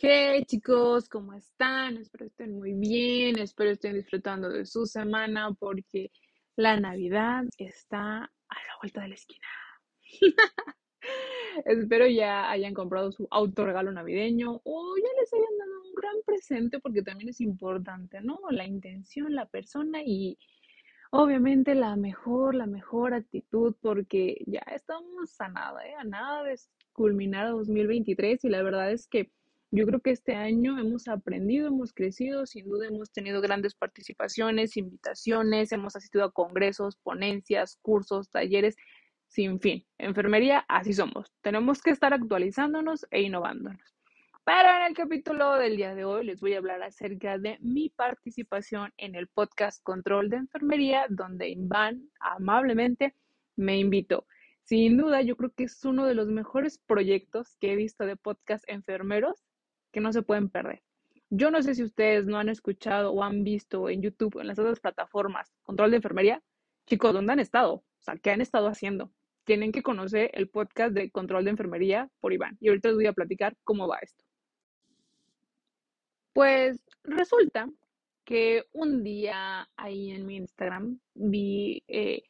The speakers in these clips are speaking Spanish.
Hey chicos, ¿cómo están? Espero estén muy bien, espero estén disfrutando de su semana porque la Navidad está a la vuelta de la esquina. Espero ya hayan comprado su autorregalo navideño o ya les hayan dado un gran presente porque también es importante, ¿no? La intención, la persona y obviamente la mejor, la mejor actitud porque ya estamos a nada, ¿eh? A nada de culminar 2023 y la verdad es que yo creo que este año hemos aprendido, hemos crecido, sin duda hemos tenido grandes participaciones, invitaciones, hemos asistido a congresos, ponencias, cursos, talleres, sin fin. Enfermería, así somos. Tenemos que estar actualizándonos e innovándonos. Pero en el capítulo del día de hoy les voy a hablar acerca de mi participación en el podcast Control de Enfermería, donde Iván amablemente me invitó. Sin duda, yo creo que es uno de los mejores proyectos que he visto de podcast enfermeros que no se pueden perder. Yo no sé si ustedes no han escuchado o han visto en YouTube, en las otras plataformas, control de enfermería. Chicos, ¿dónde han estado? O sea, ¿qué han estado haciendo? Tienen que conocer el podcast de control de enfermería por Iván. Y ahorita les voy a platicar cómo va esto. Pues resulta que un día ahí en mi Instagram vi eh,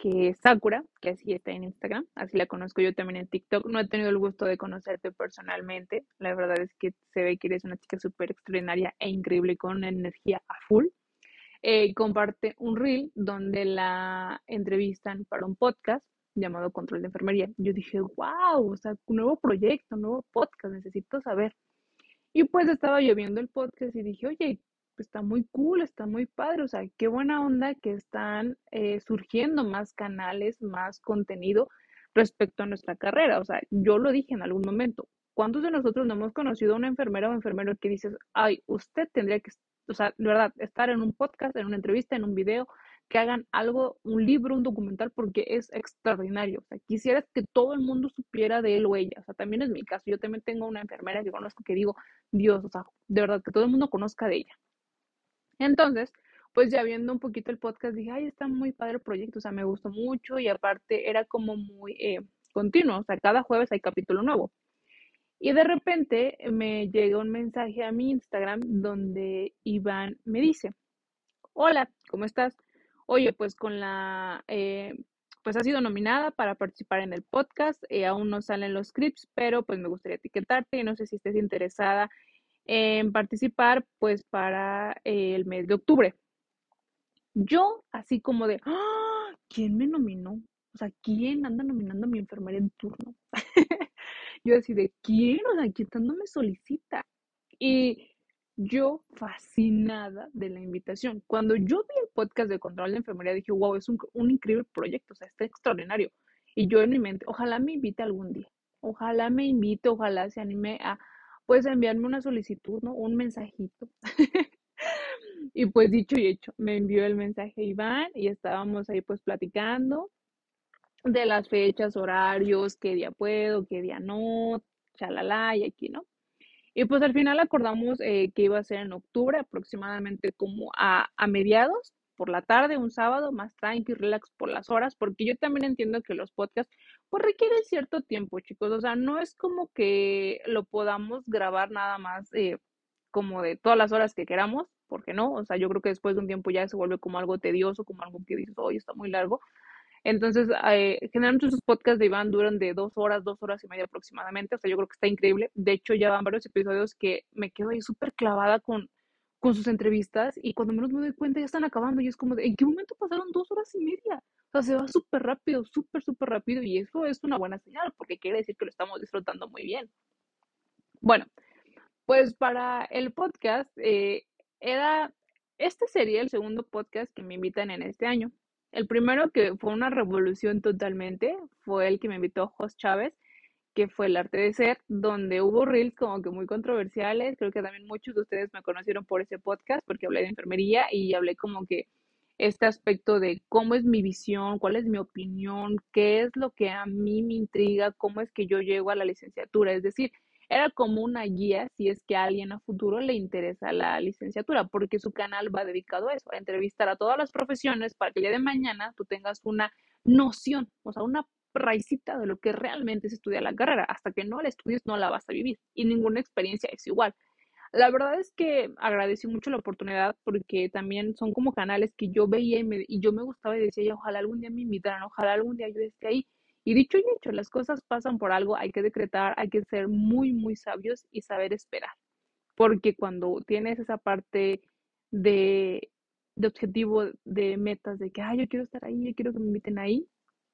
que Sakura, que así está en Instagram, así la conozco yo también en TikTok. No he tenido el gusto de conocerte personalmente. La verdad es que se ve que eres una chica súper extraordinaria e increíble con energía a full. Eh, comparte un reel donde la entrevistan para un podcast llamado Control de Enfermería. Yo dije, wow, o sea, un nuevo proyecto, nuevo podcast, necesito saber. Y pues estaba yo viendo el podcast y dije, oye, está muy cool, está muy padre, o sea, qué buena onda que están eh, surgiendo más canales, más contenido respecto a nuestra carrera. O sea, yo lo dije en algún momento. ¿Cuántos de nosotros no hemos conocido a una enfermera o enfermero que dices, ay, usted tendría que, o sea, de verdad, estar en un podcast, en una entrevista, en un video, que hagan algo, un libro, un documental, porque es extraordinario. O sea, quisieras que todo el mundo supiera de él o ella. O sea, también es mi caso. Yo también tengo una enfermera que conozco que digo, Dios, o sea, de verdad, que todo el mundo conozca de ella. Entonces, pues ya viendo un poquito el podcast, dije, ay, está muy padre el proyecto, o sea, me gustó mucho y aparte era como muy eh, continuo, o sea, cada jueves hay capítulo nuevo. Y de repente me llega un mensaje a mi Instagram donde Iván me dice, hola, ¿cómo estás? Oye, pues con la, eh, pues ha sido nominada para participar en el podcast, eh, aún no salen los scripts, pero pues me gustaría etiquetarte y no sé si estés interesada en participar pues para el mes de octubre. Yo así como de, ¡Ah! ¿quién me nominó? O sea, ¿quién anda nominando a mi enfermera en turno? yo así de, ¿quién? O sea, ¿quién tanto me solicita? Y yo fascinada de la invitación. Cuando yo vi el podcast de control de enfermería, dije, wow, es un, un increíble proyecto, o sea, está extraordinario. Y yo en mi mente, ojalá me invite algún día, ojalá me invite, ojalá se anime a, pues enviarme una solicitud, ¿no? Un mensajito. y pues dicho y hecho, me envió el mensaje Iván y estábamos ahí pues platicando de las fechas, horarios, qué día puedo, qué día no, chalala y aquí, ¿no? Y pues al final acordamos eh, que iba a ser en octubre, aproximadamente como a, a mediados, por la tarde, un sábado, más tranqui, relax por las horas, porque yo también entiendo que los podcasts pues requieren cierto tiempo, chicos. O sea, no es como que lo podamos grabar nada más eh, como de todas las horas que queramos, porque no, o sea, yo creo que después de un tiempo ya se vuelve como algo tedioso, como algo que dices, oye, está muy largo. Entonces, eh, generalmente sus podcasts de Iván duran de dos horas, dos horas y media aproximadamente. O sea, yo creo que está increíble. De hecho, ya van varios episodios que me quedo ahí súper clavada con, con sus entrevistas y cuando menos me doy cuenta ya están acabando y es como ¿en qué momento pasaron dos horas y media? O sea, se va súper rápido, súper, súper rápido y eso es una buena señal porque quiere decir que lo estamos disfrutando muy bien. Bueno, pues para el podcast, eh, era, este sería el segundo podcast que me invitan en este año. El primero que fue una revolución totalmente fue el que me invitó Jos Chávez que fue el arte de ser, donde hubo reels como que muy controversiales. Creo que también muchos de ustedes me conocieron por ese podcast, porque hablé de enfermería y hablé como que este aspecto de cómo es mi visión, cuál es mi opinión, qué es lo que a mí me intriga, cómo es que yo llego a la licenciatura. Es decir, era como una guía si es que a alguien a futuro le interesa la licenciatura, porque su canal va dedicado a eso, a entrevistar a todas las profesiones para que el día de mañana tú tengas una noción, o sea, una raicita de lo que realmente es estudiar la carrera. Hasta que no la estudies, no la vas a vivir y ninguna experiencia es igual. La verdad es que agradecí mucho la oportunidad porque también son como canales que yo veía y, me, y yo me gustaba y decía, ojalá algún día me invitaran, ojalá algún día yo esté ahí. Y dicho y hecho, las cosas pasan por algo, hay que decretar, hay que ser muy, muy sabios y saber esperar. Porque cuando tienes esa parte de, de objetivo, de metas, de que, ay, yo quiero estar ahí, yo quiero que me inviten ahí,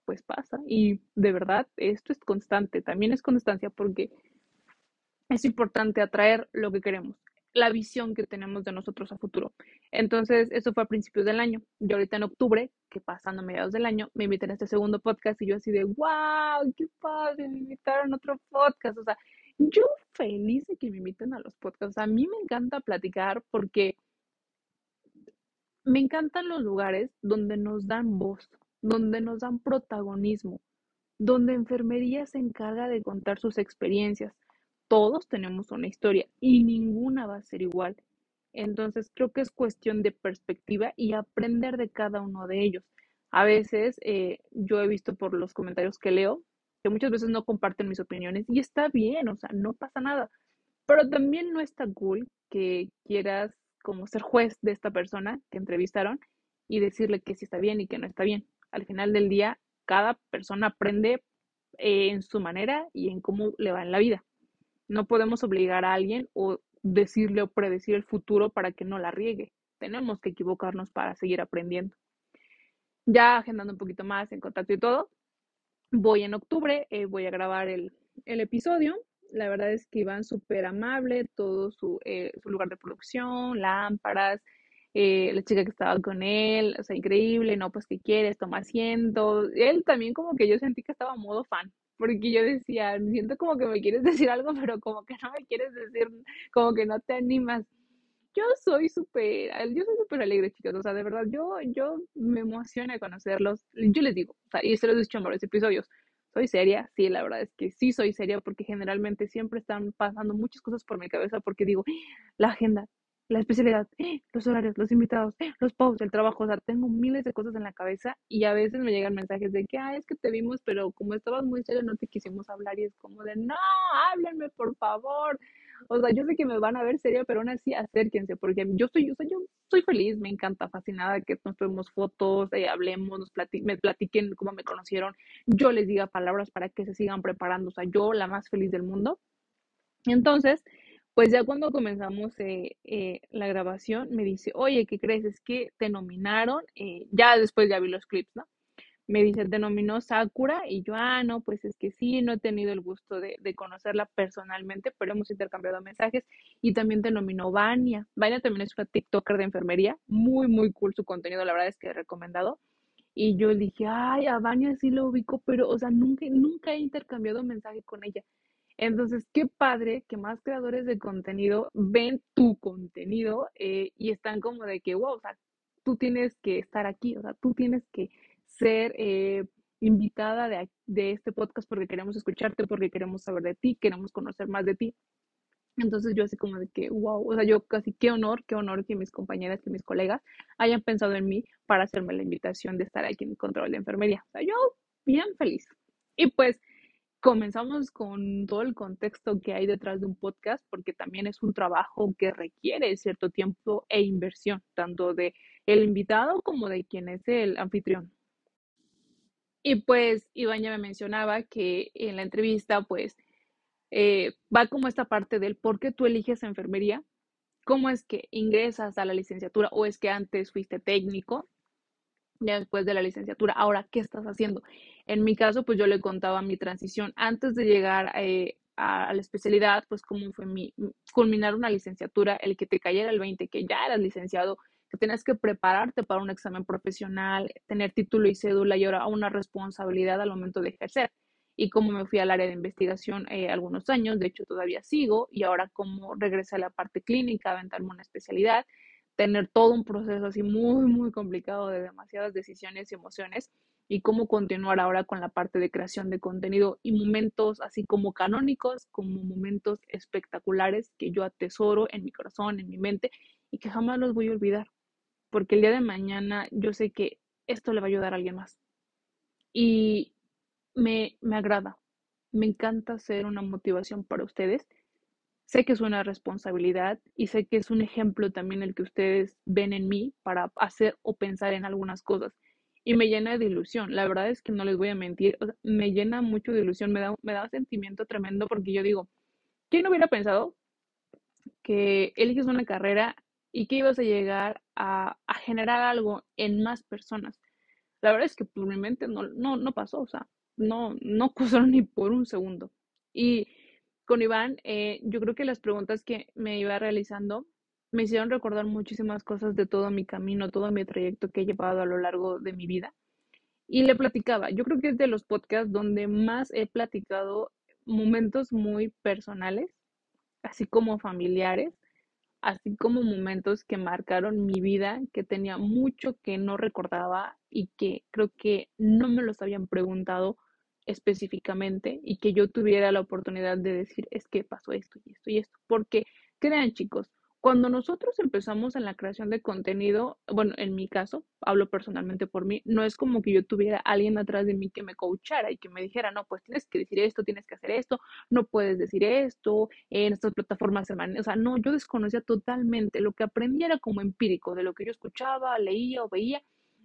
pues pasa. Y de verdad, esto es constante, también es constancia porque es importante atraer lo que queremos, la visión que tenemos de nosotros a futuro. Entonces, eso fue a principios del año. Yo ahorita en octubre, que pasando mediados del año, me invité a este segundo podcast y yo así de, wow, qué padre, me invitaron a otro podcast. O sea, yo feliz de que me inviten a los podcasts. a mí me encanta platicar porque me encantan los lugares donde nos dan voz, donde nos dan protagonismo, donde enfermería se encarga de contar sus experiencias. Todos tenemos una historia y ninguna va a ser igual. Entonces creo que es cuestión de perspectiva y aprender de cada uno de ellos. A veces eh, yo he visto por los comentarios que leo que muchas veces no comparten mis opiniones y está bien, o sea, no pasa nada. Pero también no está cool que quieras como ser juez de esta persona que entrevistaron y decirle que sí está bien y que no está bien. Al final del día, cada persona aprende eh, en su manera y en cómo le va en la vida. No podemos obligar a alguien o decirle o predecir el futuro para que no la riegue. Tenemos que equivocarnos para seguir aprendiendo. Ya agendando un poquito más en contacto y todo, voy en octubre, eh, voy a grabar el, el episodio la verdad es que iban súper amable, todo su, eh, su, lugar de producción, lámparas, eh, la chica que estaba con él, o sea, increíble, no, pues, ¿qué quieres? Toma asiento. Él también como que yo sentí que estaba modo fan, porque yo decía, siento como que me quieres decir algo, pero como que no me quieres decir, como que no te animas. Yo soy súper, yo soy súper alegre, chicos, o sea, de verdad, yo, yo me emociona conocerlos. Yo les digo, o sea, y se los he dicho en varios episodios, ¿Soy seria? Sí, la verdad es que sí soy seria porque generalmente siempre están pasando muchas cosas por mi cabeza porque digo, la agenda, la especialidad, los horarios, los invitados, los posts, el trabajo, o sea, tengo miles de cosas en la cabeza y a veces me llegan mensajes de que, ah, es que te vimos, pero como estabas muy serio no te quisimos hablar y es como de, no, háblenme por favor. O sea, yo sé que me van a ver serio, pero aún así acérquense, porque yo soy, yo soy, yo soy feliz, me encanta, fascinada que nos tomemos fotos, eh, hablemos, nos me platiquen cómo me conocieron, yo les diga palabras para que se sigan preparando, o sea, yo la más feliz del mundo. Entonces, pues ya cuando comenzamos eh, eh, la grabación, me dice, oye, ¿qué crees? Es que te nominaron, ya después ya vi los clips, ¿no? me dice, denominó Sakura y yo, ah, no, pues es que sí, no he tenido el gusto de, conocerla personalmente, pero hemos intercambiado mensajes y también denominó Vania. Vania también es una TikToker de enfermería, muy, muy cool su contenido, la verdad es que he recomendado. Y yo dije, ay, a Vania sí lo ubico, pero, o sea, nunca, nunca he intercambiado mensaje con ella. Entonces, qué padre que más creadores de contenido ven tu contenido eh, y están como de que, wow, o sea, tú tienes que estar aquí, o sea, tú tienes que ser eh, invitada de, de este podcast porque queremos escucharte, porque queremos saber de ti, queremos conocer más de ti. Entonces yo así como de que, wow, o sea, yo casi qué honor, qué honor que mis compañeras, que mis colegas hayan pensado en mí para hacerme la invitación de estar aquí en control de enfermería. O sea, yo bien feliz. Y pues comenzamos con todo el contexto que hay detrás de un podcast, porque también es un trabajo que requiere cierto tiempo e inversión, tanto de el invitado como de quien es el anfitrión. Y pues Iván me mencionaba que en la entrevista pues eh, va como esta parte del por qué tú eliges enfermería, cómo es que ingresas a la licenciatura o es que antes fuiste técnico, después de la licenciatura, ahora, ¿qué estás haciendo? En mi caso, pues yo le contaba mi transición antes de llegar eh, a, la especialidad, pues cómo fue mi culminar una licenciatura, el que te cayera el 20, que ya eras licenciado, que tienes que prepararte para un examen profesional, tener título y cédula y ahora una responsabilidad al momento de ejercer. Y como me fui al área de investigación eh, algunos años, de hecho todavía sigo, y ahora como regresé a la parte clínica, aventarme una especialidad, tener todo un proceso así muy, muy complicado de demasiadas decisiones y emociones, y cómo continuar ahora con la parte de creación de contenido y momentos así como canónicos, como momentos espectaculares que yo atesoro en mi corazón, en mi mente, y que jamás los voy a olvidar porque el día de mañana yo sé que esto le va a ayudar a alguien más. Y me, me agrada. Me encanta ser una motivación para ustedes. Sé que es una responsabilidad y sé que es un ejemplo también el que ustedes ven en mí para hacer o pensar en algunas cosas. Y me llena de ilusión. La verdad es que no les voy a mentir. me llena mucho de ilusión. Me da, me da un sentimiento tremendo porque yo digo, ¿quién hubiera pensado que eliges una carrera y que ibas a llegar a, a generar algo en más personas? La verdad es que por mi mente no, no, no pasó, o sea, no, no ni por un segundo. Y con Iván, eh, yo creo que las preguntas que me iba realizando me hicieron recordar muchísimas cosas de todo mi camino, todo mi trayecto que he llevado a lo largo de mi vida. Y le platicaba, yo creo que es de los podcasts donde más he platicado momentos muy personales, así como familiares, así como momentos que marcaron mi vida, que tenía mucho que no recordaba y que creo que no me los habían preguntado específicamente y que yo tuviera la oportunidad de decir, es que pasó esto y esto y esto. Porque crean chicos, cuando nosotros empezamos en la creación de contenido, bueno, en mi caso, hablo personalmente por mí, no es como que yo tuviera alguien atrás de mí que me coachara y que me dijera, no, pues tienes que decir esto, tienes que hacer esto, no puedes decir esto, en estas plataformas manejan. O sea, no, yo desconocía totalmente. Lo que aprendí era como empírico, de lo que yo escuchaba, leía o veía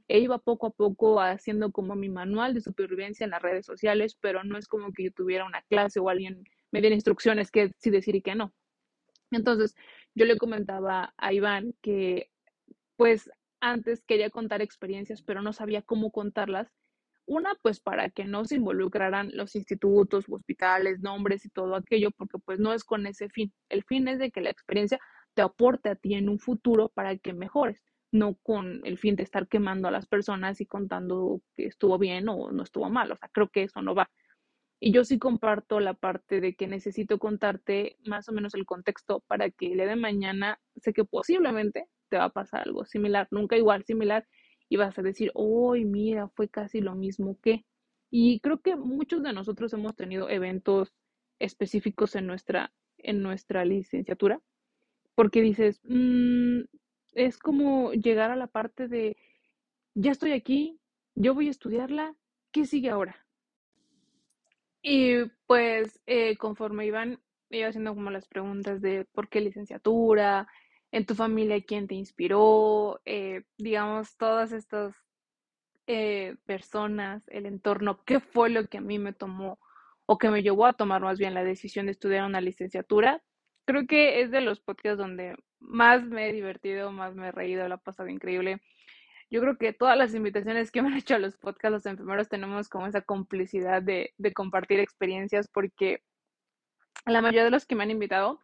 e iba poco a poco haciendo como mi manual de supervivencia en las redes sociales, pero no es como que yo tuviera una clase o alguien me diera instrucciones que sí decir y que no. Entonces, yo le comentaba a Iván que pues antes quería contar experiencias, pero no sabía cómo contarlas. Una, pues para que no se involucraran los institutos, hospitales, nombres y todo aquello, porque pues no es con ese fin. El fin es de que la experiencia te aporte a ti en un futuro para que mejores, no con el fin de estar quemando a las personas y contando que estuvo bien o no estuvo mal. O sea, creo que eso no va. Y yo sí comparto la parte de que necesito contarte más o menos el contexto para que el día de mañana sé que posiblemente te va a pasar algo similar, nunca igual, similar, y vas a decir, uy, mira, fue casi lo mismo que. Y creo que muchos de nosotros hemos tenido eventos específicos en nuestra, en nuestra licenciatura, porque dices, mm, es como llegar a la parte de, ya estoy aquí, yo voy a estudiarla, ¿qué sigue ahora? Y pues eh, conforme iban, iba haciendo como las preguntas de por qué licenciatura, en tu familia quién te inspiró, eh, digamos, todas estas eh, personas, el entorno, qué fue lo que a mí me tomó o que me llevó a tomar más bien la decisión de estudiar una licenciatura. Creo que es de los podcasts donde más me he divertido, más me he reído, la he pasado increíble. Yo creo que todas las invitaciones que me han hecho a los podcasts, los enfermeros, tenemos como esa complicidad de, de compartir experiencias porque la mayoría de los que me han invitado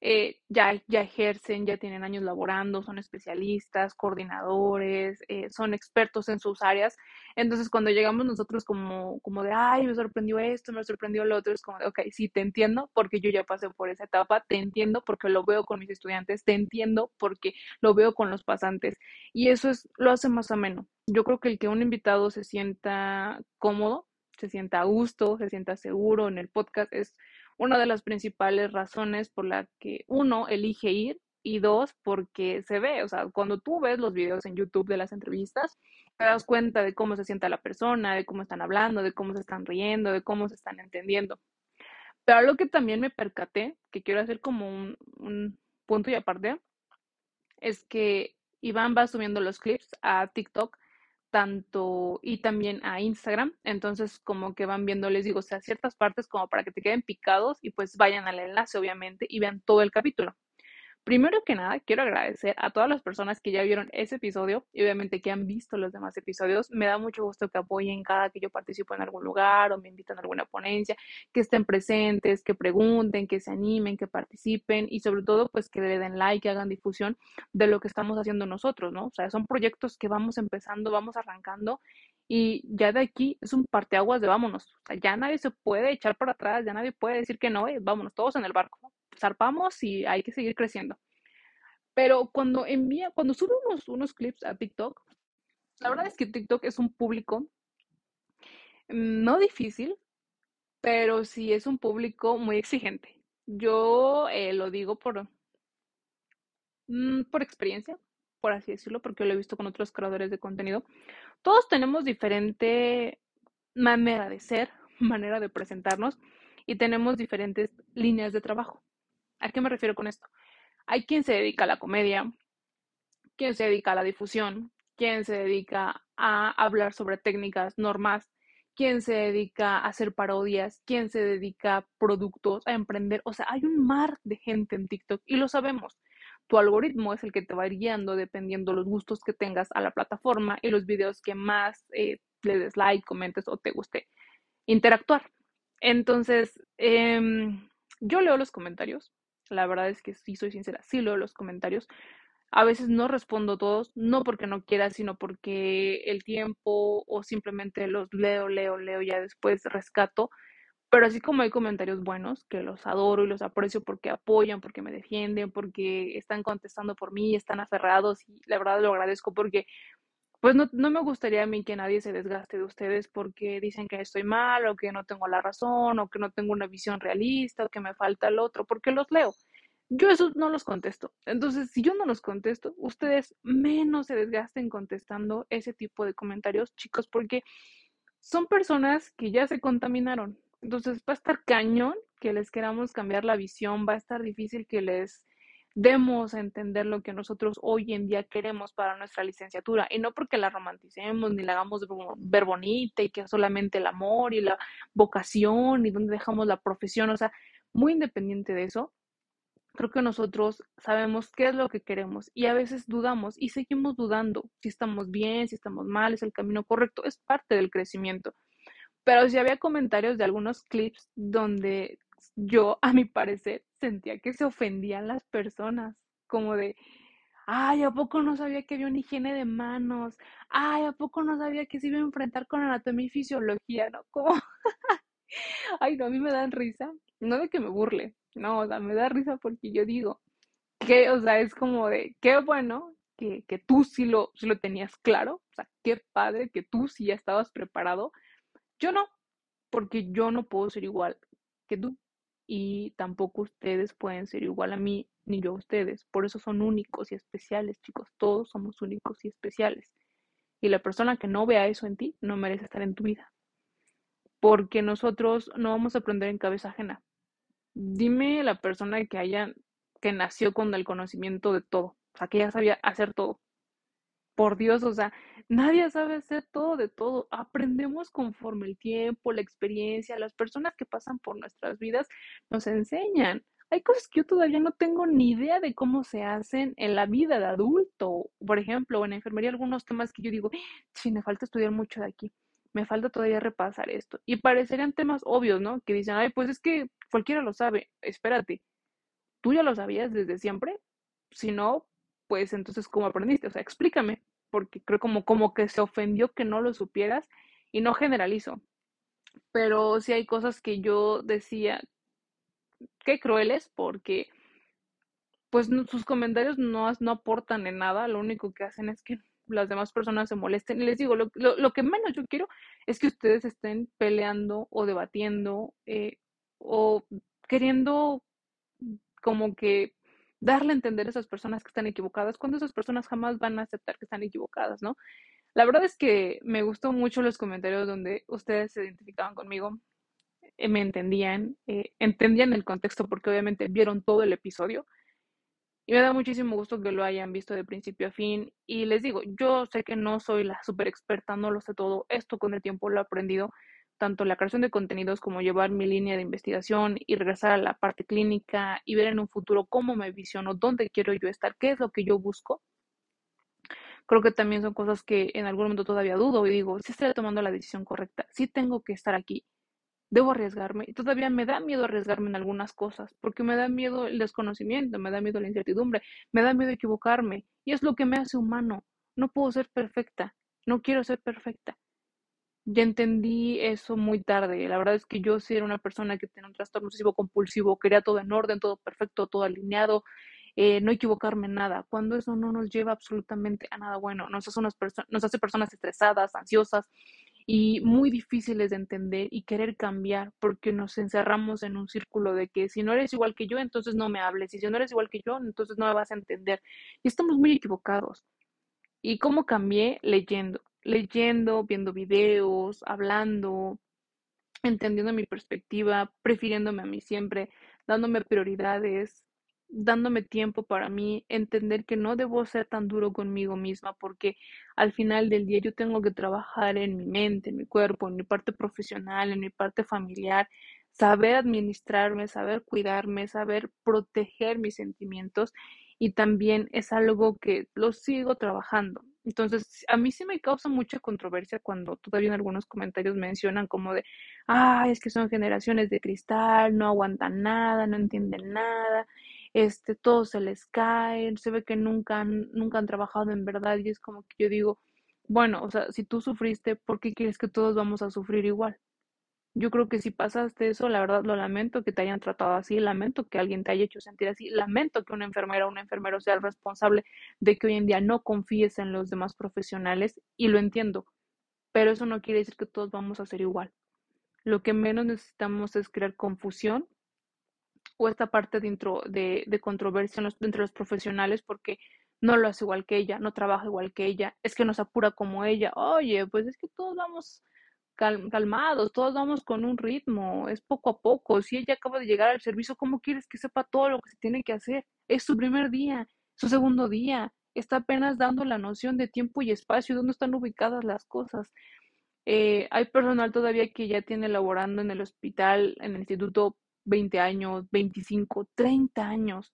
eh, ya, ya ejercen, ya tienen años laborando, son especialistas, coordinadores, eh, son expertos en sus áreas. Entonces, cuando llegamos nosotros como, como de, ay, me sorprendió esto, me sorprendió lo otro, es como de, ok, sí, te entiendo porque yo ya pasé por esa etapa, te entiendo porque lo veo con mis estudiantes, te entiendo porque lo veo con los pasantes. Y eso es, lo hace más ameno. Yo creo que el que un invitado se sienta cómodo, se sienta a gusto, se sienta seguro en el podcast es una de las principales razones por la que uno elige ir y dos, porque se ve, o sea, cuando tú ves los videos en YouTube de las entrevistas, te das cuenta de cómo se sienta la persona, de cómo están hablando, de cómo se están riendo, de cómo se están entendiendo. Pero algo que también me percaté, que quiero hacer como un, un punto y aparte, es que Iván va subiendo los clips a TikTok tanto y también a Instagram. Entonces, como que van viendo, les digo, o sea, ciertas partes como para que te queden picados y pues vayan al enlace, obviamente, y vean todo el capítulo. Primero que nada, quiero agradecer a todas las personas que ya vieron ese episodio y obviamente que han visto los demás episodios. Me da mucho gusto que apoyen cada que yo participo en algún lugar o me invitan a alguna ponencia, que estén presentes, que pregunten, que se animen, que participen y sobre todo pues que le den like, que hagan difusión de lo que estamos haciendo nosotros, ¿no? O sea, son proyectos que vamos empezando, vamos arrancando y ya de aquí es un parteaguas de vámonos. O sea, ya nadie se puede echar para atrás, ya nadie puede decir que no, eh, vámonos todos en el barco zarpamos y hay que seguir creciendo. Pero cuando envía, cuando sube unos, unos clips a TikTok, la verdad es que TikTok es un público mm, no difícil, pero sí es un público muy exigente. Yo eh, lo digo por, mm, por experiencia, por así decirlo, porque lo he visto con otros creadores de contenido. Todos tenemos diferente manera de ser, manera de presentarnos y tenemos diferentes líneas de trabajo. ¿A qué me refiero con esto? Hay quien se dedica a la comedia, quien se dedica a la difusión, quien se dedica a hablar sobre técnicas, normas, quien se dedica a hacer parodias, quien se dedica a productos, a emprender. O sea, hay un mar de gente en TikTok y lo sabemos. Tu algoritmo es el que te va guiando dependiendo los gustos que tengas a la plataforma y los videos que más eh, le des like, comentes o te guste interactuar. Entonces, em, yo leo los comentarios. La verdad es que sí soy sincera, sí leo los comentarios. A veces no respondo todos, no porque no quiera, sino porque el tiempo o simplemente los leo, leo, leo, ya después rescato. Pero así como hay comentarios buenos, que los adoro y los aprecio porque apoyan, porque me defienden, porque están contestando por mí, están aferrados y la verdad lo agradezco porque pues no, no me gustaría a mí que nadie se desgaste de ustedes porque dicen que estoy mal o que no tengo la razón o que no tengo una visión realista o que me falta el otro, porque los leo. Yo eso no los contesto. Entonces, si yo no los contesto, ustedes menos se desgasten contestando ese tipo de comentarios, chicos, porque son personas que ya se contaminaron. Entonces, va a estar cañón que les queramos cambiar la visión, va a estar difícil que les demos a entender lo que nosotros hoy en día queremos para nuestra licenciatura y no porque la romanticemos ni la hagamos ver bonita y que solamente el amor y la vocación y donde dejamos la profesión, o sea, muy independiente de eso, creo que nosotros sabemos qué es lo que queremos y a veces dudamos y seguimos dudando si estamos bien, si estamos mal, es el camino correcto, es parte del crecimiento. Pero si había comentarios de algunos clips donde yo, a mi parecer, sentía que se ofendían las personas, como de, ay, ¿a poco no sabía que había una higiene de manos? Ay, ¿a poco no sabía que se iba a enfrentar con anatomía y fisiología? ¿No? Como, ay, no, a mí me dan risa, no de que me burle, no, o sea, me da risa porque yo digo que, o sea, es como de, qué bueno que, que tú sí lo, sí lo tenías claro, o sea, qué padre que tú sí ya estabas preparado. Yo no, porque yo no puedo ser igual que tú y tampoco ustedes pueden ser igual a mí ni yo a ustedes. Por eso son únicos y especiales, chicos. Todos somos únicos y especiales. Y la persona que no vea eso en ti no merece estar en tu vida. Porque nosotros no vamos a aprender en cabeza ajena. Dime la persona que haya, que nació con el conocimiento de todo, o sea, que ya sabía hacer todo. Por Dios, o sea, nadie sabe hacer todo de todo. Aprendemos conforme el tiempo, la experiencia, las personas que pasan por nuestras vidas nos enseñan. Hay cosas que yo todavía no tengo ni idea de cómo se hacen en la vida de adulto. Por ejemplo, en enfermería algunos temas que yo digo, sí, me falta estudiar mucho de aquí me falta todavía repasar esto. Y parecerían temas obvios, ¿no? Que dicen, ay, pues es que cualquiera lo sabe, espérate, ¿tú ya lo sabías desde siempre? Si no, pues entonces, ¿cómo aprendiste? O sea, explícame, porque creo como, como que se ofendió que no lo supieras y no generalizo. Pero sí hay cosas que yo decía, qué crueles, porque pues sus comentarios no, no aportan en nada, lo único que hacen es que las demás personas se molesten. Y les digo, lo, lo, que menos yo quiero es que ustedes estén peleando o debatiendo eh, o queriendo como que darle a entender a esas personas que están equivocadas, cuando esas personas jamás van a aceptar que están equivocadas, ¿no? La verdad es que me gustó mucho los comentarios donde ustedes se identificaban conmigo, eh, me entendían, eh, entendían el contexto porque obviamente vieron todo el episodio y me da muchísimo gusto que lo hayan visto de principio a fin. Y les digo, yo sé que no soy la super experta, no lo sé todo. Esto con el tiempo lo he aprendido, tanto la creación de contenidos como llevar mi línea de investigación y regresar a la parte clínica y ver en un futuro cómo me visiono, dónde quiero yo estar, qué es lo que yo busco. Creo que también son cosas que en algún momento todavía dudo y digo, si estoy tomando la decisión correcta, si tengo que estar aquí, debo arriesgarme. Y todavía me da miedo arriesgarme en algunas cosas, porque me da miedo el desconocimiento, me da miedo la incertidumbre, me da miedo equivocarme. Y es lo que me hace humano. No puedo ser perfecta, no quiero ser perfecta. Ya entendí eso muy tarde. La verdad es que yo sí era una persona que tenía un trastorno obsesivo compulsivo, quería todo en orden, todo perfecto, todo alineado, eh, no equivocarme en nada, cuando eso no nos lleva absolutamente a nada bueno, nos hace, unas nos hace personas estresadas, ansiosas, y muy difíciles de entender y querer cambiar porque nos encerramos en un círculo de que si no eres igual que yo, entonces no me hables y si no eres igual que yo, entonces no me vas a entender. Y estamos muy equivocados. ¿Y cómo cambié? Leyendo, leyendo, viendo videos, hablando, entendiendo mi perspectiva, prefiriéndome a mí siempre, dándome prioridades, dándome tiempo para mí, entender que no debo ser tan duro conmigo misma porque al final del día yo tengo que trabajar en mi mente, en mi cuerpo, en mi parte profesional, en mi parte familiar, saber administrarme, saber cuidarme, saber proteger mis sentimientos y también es algo que lo sigo trabajando. Entonces, a mí sí me causa mucha controversia cuando todavía en algunos comentarios mencionan como de, ay, es que son generaciones de cristal, no aguantan nada, no entienden nada, este, todo se les cae, se ve que nunca han, nunca han trabajado en verdad y es como que yo digo, bueno, o sea, si tú sufriste, ¿por qué quieres que todos vamos a sufrir igual? Yo creo que si pasaste eso, la verdad lo lamento que te hayan tratado así, lamento que alguien te haya hecho sentir así, lamento que una enfermera o un enfermero sea el responsable de que hoy en día no confíes en los demás profesionales y lo entiendo, pero eso no quiere decir que todos vamos a ser igual. Lo que menos necesitamos es crear confusión o esta parte dentro de, de controversia entre los profesionales porque no lo hace igual que ella, no trabaja igual que ella, es que nos apura como ella, oye, pues es que todos vamos calmados, todos vamos con un ritmo, es poco a poco. Si ella acaba de llegar al servicio, ¿cómo quieres que sepa todo lo que se tiene que hacer? Es su primer día, su segundo día, está apenas dando la noción de tiempo y espacio, dónde están ubicadas las cosas. Eh, hay personal todavía que ya tiene laborando en el hospital, en el instituto 20 años, 25, 30 años.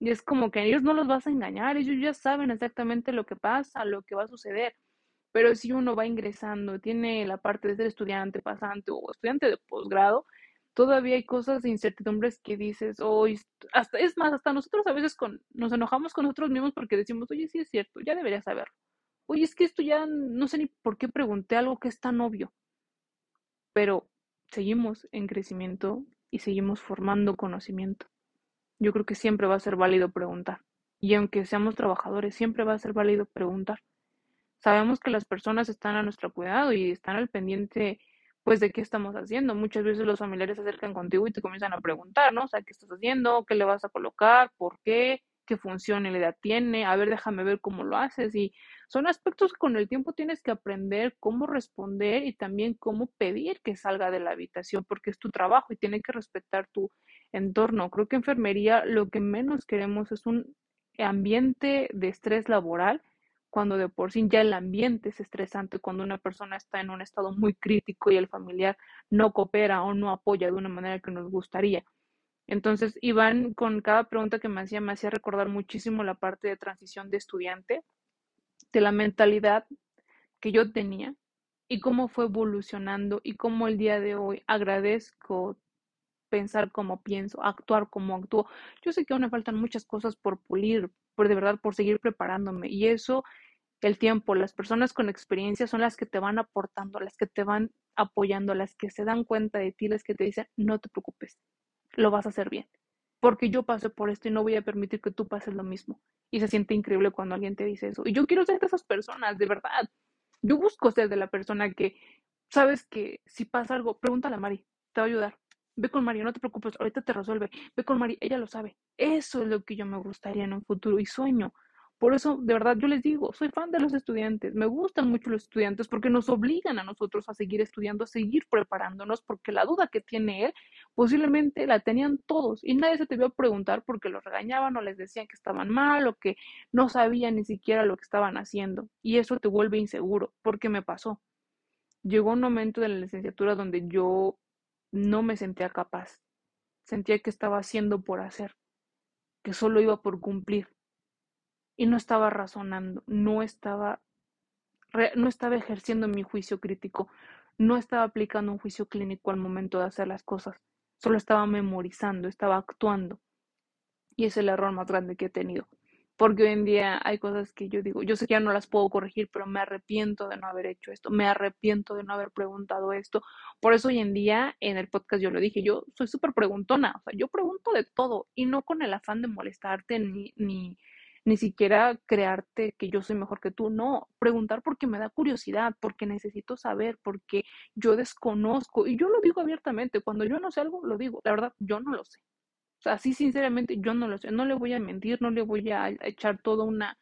Y es como que a ellos no los vas a engañar, ellos ya saben exactamente lo que pasa, lo que va a suceder. Pero si uno va ingresando, tiene la parte de ser estudiante, pasante o estudiante de posgrado, todavía hay cosas de incertidumbres que dices, hoy, hasta, es más, hasta nosotros a veces con, nos enojamos con nosotros mismos porque decimos, oye, sí es cierto, ya debería saberlo. Oye, es que esto ya no sé ni por qué pregunté algo que es tan obvio. Pero seguimos en crecimiento y seguimos formando conocimiento. Yo creo que siempre va a ser válido preguntar. Y aunque seamos trabajadores, siempre va a ser válido preguntar. Sabemos que las personas están a nuestro cuidado y están al pendiente, pues, de qué estamos haciendo. Muchas veces los familiares se acercan contigo y te comienzan a preguntar, ¿no? O sea, ¿qué estás haciendo? ¿Qué le vas a colocar? ¿Por qué? ¿Qué función y edad tiene? A ver, déjame ver cómo lo haces. Y son aspectos que con el tiempo tienes que aprender cómo responder y también cómo pedir que salga de la habitación, porque es tu trabajo y tiene que respetar tu entorno. Creo que enfermería lo que menos queremos es un ambiente de estrés laboral cuando de por sí ya el ambiente es estresante, cuando una persona está en un estado muy crítico y el familiar no coopera o no apoya de una manera que nos gustaría. Entonces, Iván, con cada pregunta que me hacía, me hacía recordar muchísimo la parte de transición de estudiante, de la mentalidad que yo tenía y cómo fue evolucionando y cómo el día de hoy agradezco pensar como pienso, actuar como actúo. Yo sé que aún me faltan muchas cosas por pulir, por de verdad, por seguir preparándome. Y eso, el tiempo, las personas con experiencia son las que te van aportando, las que te van apoyando, las que se dan cuenta de ti, las que te dicen, no te preocupes, lo vas a hacer bien. Porque yo pasé por esto y no voy a permitir que tú pases lo mismo. Y se siente increíble cuando alguien te dice eso. Y yo quiero ser de esas personas, de verdad. Yo busco ser de la persona que, sabes que si pasa algo, pregúntale a Mari, te va a ayudar Ve con María, no te preocupes, ahorita te resuelve. Ve con María, ella lo sabe. Eso es lo que yo me gustaría en un futuro y sueño. Por eso, de verdad, yo les digo, soy fan de los estudiantes, me gustan mucho los estudiantes porque nos obligan a nosotros a seguir estudiando, a seguir preparándonos, porque la duda que tiene él posiblemente la tenían todos y nadie se te vio a preguntar porque los regañaban o les decían que estaban mal o que no sabían ni siquiera lo que estaban haciendo. Y eso te vuelve inseguro, porque me pasó. Llegó un momento de la licenciatura donde yo no me sentía capaz. Sentía que estaba haciendo por hacer, que solo iba por cumplir. Y no estaba razonando, no estaba, no estaba ejerciendo mi juicio crítico, no estaba aplicando un juicio clínico al momento de hacer las cosas, solo estaba memorizando, estaba actuando. Y es el error más grande que he tenido porque hoy en día hay cosas que yo digo, yo sé que ya no las puedo corregir, pero me arrepiento de no haber hecho esto, me arrepiento de no haber preguntado esto. Por eso hoy en día en el podcast yo lo dije, yo soy súper preguntona, o sea, yo pregunto de todo y no con el afán de molestarte ni, ni, ni siquiera crearte que yo soy mejor que tú, no, preguntar porque me da curiosidad, porque necesito saber, porque yo desconozco y yo lo digo abiertamente, cuando yo no sé algo, lo digo, la verdad, yo no lo sé. O sea, así sinceramente yo no lo sé, no le voy a mentir, no le voy a echar todo una,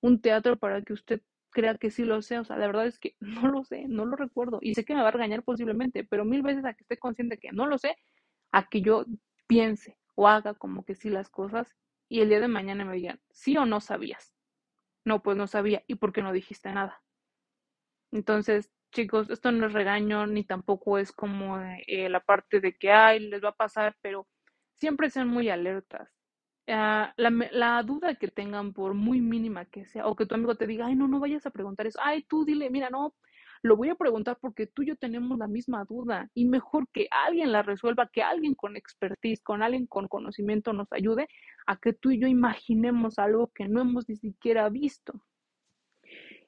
un teatro para que usted crea que sí lo sé, o sea, la verdad es que no lo sé, no lo recuerdo y sé que me va a regañar posiblemente, pero mil veces a que esté consciente que no lo sé, a que yo piense o haga como que sí las cosas y el día de mañana me digan, sí o no sabías. No, pues no sabía. ¿Y por qué no dijiste nada? Entonces, chicos, esto no es regaño ni tampoco es como eh, la parte de que, ay, les va a pasar, pero siempre sean muy alertas. Ah, la, la, duda que tengan, por muy mínima que sea, o que tu amigo te diga, ay, no, no vayas a preguntar eso, ay, tú dile, mira, no, lo voy a preguntar porque tú y yo tenemos la misma duda y mejor que alguien la resuelva, que alguien con expertise, con alguien con conocimiento nos ayude a que tú y yo imaginemos algo que no hemos ni siquiera visto.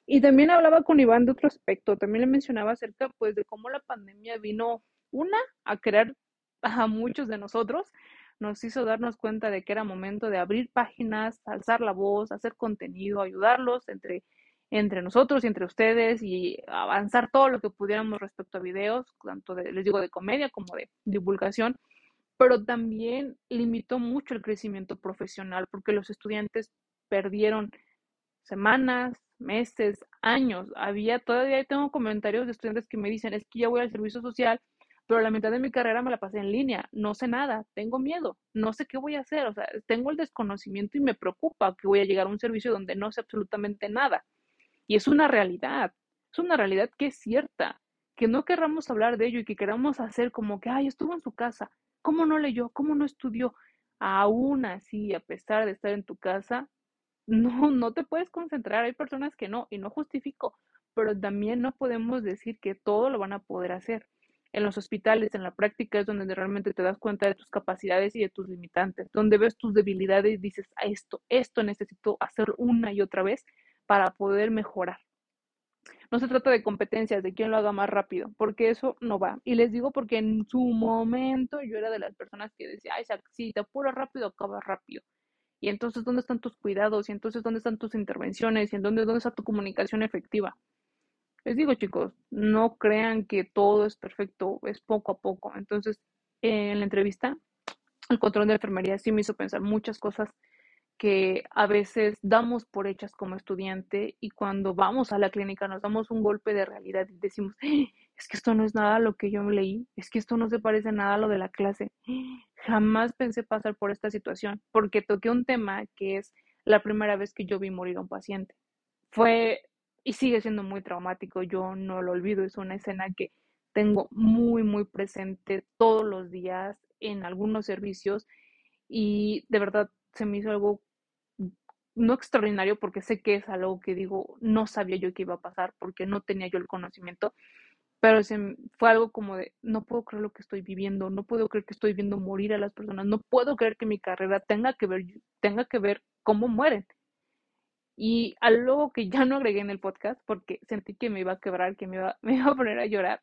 Y también hablaba con Iván de otro aspecto, también le mencionaba acerca pues de cómo la pandemia vino, una, a crear a muchos de nosotros, nos hizo darnos cuenta de que era momento de abrir páginas, alzar la voz, hacer contenido, ayudarlos entre entre nosotros y entre ustedes y avanzar todo lo que pudiéramos respecto a videos, tanto de, les digo, de comedia como de divulgación, pero también limitó mucho el crecimiento profesional porque los estudiantes perdieron semanas, meses, años. Había, todavía tengo comentarios de estudiantes que me dicen, es que ya voy al servicio social, pero la mitad de mi carrera me la pasé en línea, no sé nada, tengo miedo, no sé qué voy a hacer, o sea, tengo el desconocimiento y me preocupa que voy a llegar a un servicio donde no sé absolutamente nada. Y es una realidad, es una realidad que es cierta, que no querramos hablar de ello y que queramos hacer como que, ay, estuvo en su casa, ¿cómo no leyó? ¿Cómo no estudió? Aún así, a pesar de estar en tu casa, no, no te puedes concentrar. Hay personas que no, y no justifico, pero también no podemos decir que todo lo van a poder hacer. En los hospitales, en la práctica, es donde realmente te das cuenta de tus capacidades y de tus limitantes, donde ves tus debilidades y dices, a esto, esto necesito hacer una y otra vez para poder mejorar. No se trata de competencias, de quién lo haga más rápido, porque eso no va. Y les digo porque en su momento yo era de las personas que decía, ay, si te apuras rápido, acabas rápido. Y entonces, ¿dónde están tus cuidados? Y entonces, ¿dónde están tus intervenciones? ¿Y en dónde, dónde está tu comunicación efectiva? Les digo, chicos, no crean que todo es perfecto, es poco a poco. Entonces, en la entrevista, el control de enfermería sí me hizo pensar muchas cosas que a veces damos por hechas como estudiante y cuando vamos a la clínica nos damos un golpe de realidad y decimos, ¡Ah! es que esto no es nada lo que yo leí, es que esto no se parece nada a lo de la clase. Jamás pensé pasar por esta situación porque toqué un tema que es la primera vez que yo vi morir a un paciente. Fue y sigue siendo muy traumático, yo no lo olvido, es una escena que tengo muy, muy presente todos los días en algunos servicios y de verdad se me hizo algo no extraordinario porque sé que es algo que digo, no sabía yo que iba a pasar porque no tenía yo el conocimiento, pero fue algo como de, no puedo creer lo que estoy viviendo, no puedo creer que estoy viendo morir a las personas, no puedo creer que mi carrera tenga que ver, tenga que ver cómo mueren. Y algo que ya no agregué en el podcast porque sentí que me iba a quebrar, que me iba, me iba a poner a llorar,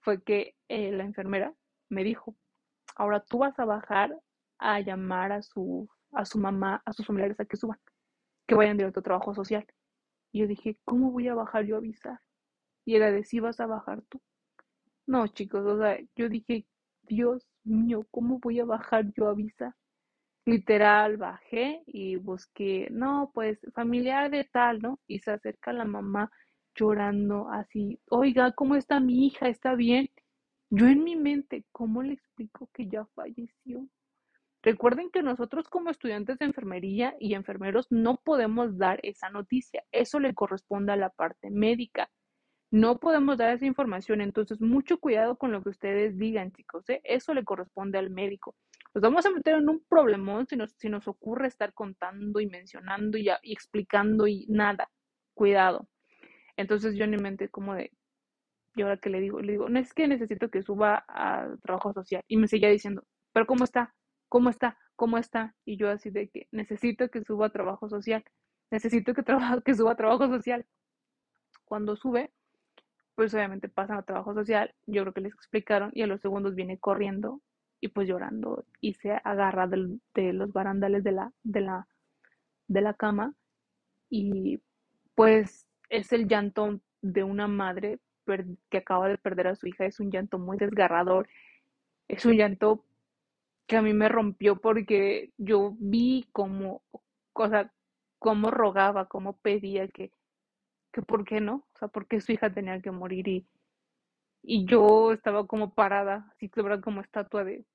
fue que eh, la enfermera me dijo, ahora tú vas a bajar a llamar a su a su mamá, a sus familiares a que suban, que vayan directo a trabajo social. Y yo dije, ¿cómo voy a bajar yo a avisar? Y era de, si vas a bajar tú. No, chicos, o sea, yo dije, Dios mío, ¿cómo voy a bajar yo a avisar? Literal, bajé y busqué, no, pues familiar de tal, ¿no? Y se acerca la mamá llorando así, oiga, ¿cómo está mi hija? ¿Está bien? Yo en mi mente, ¿cómo le explico que ya falleció? Recuerden que nosotros como estudiantes de enfermería y enfermeros no podemos dar esa noticia. Eso le corresponde a la parte médica. No podemos dar esa información. Entonces, mucho cuidado con lo que ustedes digan, chicos. ¿eh? Eso le corresponde al médico. Nos vamos a meter en un problemón si nos, si nos ocurre estar contando y mencionando y, explicando y nada. Cuidado. Entonces, yo en mi mente como de, y ahora que le digo, le digo, no es que necesito que suba a trabajo social. Y me seguía diciendo, pero ¿cómo está? ¿Cómo está? ¿Cómo está? Y yo así de que necesito que suba trabajo social, necesito que, que suba trabajo social. Cuando sube, pues obviamente pasan a trabajo social, yo creo que les explicaron, y a los segundos viene corriendo y pues llorando y se agarra de los barandales de la, de la, de la cama y pues es el llanto de una madre que acaba de perder a su hija, es un llanto muy desgarrador, es un llanto que a mí me rompió porque yo vi cómo, cómo rogaba, cómo pedía que, que por qué no, o sea, por qué su hija tenía que morir y, y yo estaba como parada, así verdad como estatua de